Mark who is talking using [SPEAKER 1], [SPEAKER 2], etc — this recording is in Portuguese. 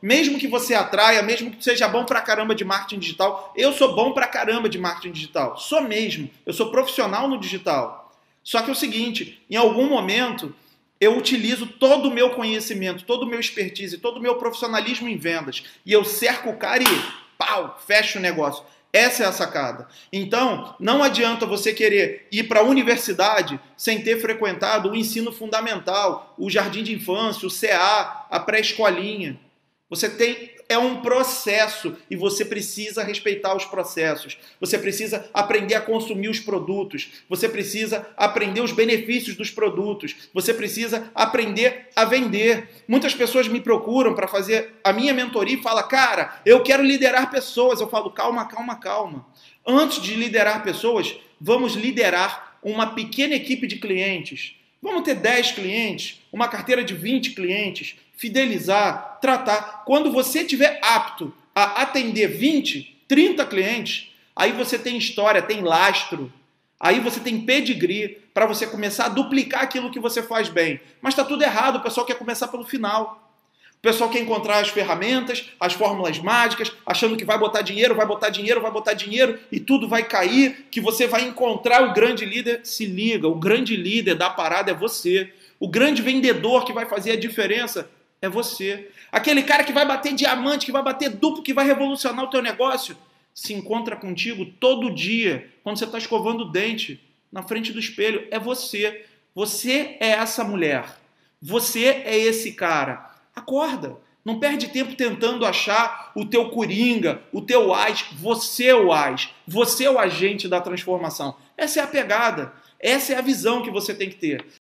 [SPEAKER 1] Mesmo que você atraia, mesmo que seja bom pra caramba de marketing digital, eu sou bom pra caramba de marketing digital. Sou mesmo. Eu sou profissional no digital. Só que é o seguinte, em algum momento eu utilizo todo o meu conhecimento, todo o meu expertise, todo o meu profissionalismo em vendas e eu cerco o cara e pau, fecho o negócio. Essa é a sacada. Então, não adianta você querer ir para a universidade sem ter frequentado o ensino fundamental, o jardim de infância, o CA, a pré-escolinha. Você tem é um processo e você precisa respeitar os processos. Você precisa aprender a consumir os produtos. Você precisa aprender os benefícios dos produtos. Você precisa aprender a vender. Muitas pessoas me procuram para fazer a minha mentoria e falam: "Cara, eu quero liderar pessoas". Eu falo: "Calma, calma, calma. Antes de liderar pessoas, vamos liderar uma pequena equipe de clientes. Vamos ter 10 clientes, uma carteira de 20 clientes, fidelizar, tratar. Quando você estiver apto a atender 20, 30 clientes, aí você tem história, tem lastro, aí você tem pedigree para você começar a duplicar aquilo que você faz bem. Mas está tudo errado, o pessoal quer começar pelo final. Pessoal quer encontrar as ferramentas, as fórmulas mágicas, achando que vai botar dinheiro, vai botar dinheiro, vai botar dinheiro e tudo vai cair, que você vai encontrar o grande líder. Se liga, o grande líder da parada é você. O grande vendedor que vai fazer a diferença é você. Aquele cara que vai bater diamante, que vai bater duplo, que vai revolucionar o teu negócio, se encontra contigo todo dia, quando você está escovando o dente na frente do espelho. É você. Você é essa mulher. Você é esse cara. Acorda. Não perde tempo tentando achar o teu coringa, o teu ás. Você é o ás. Você é o agente da transformação. Essa é a pegada. Essa é a visão que você tem que ter.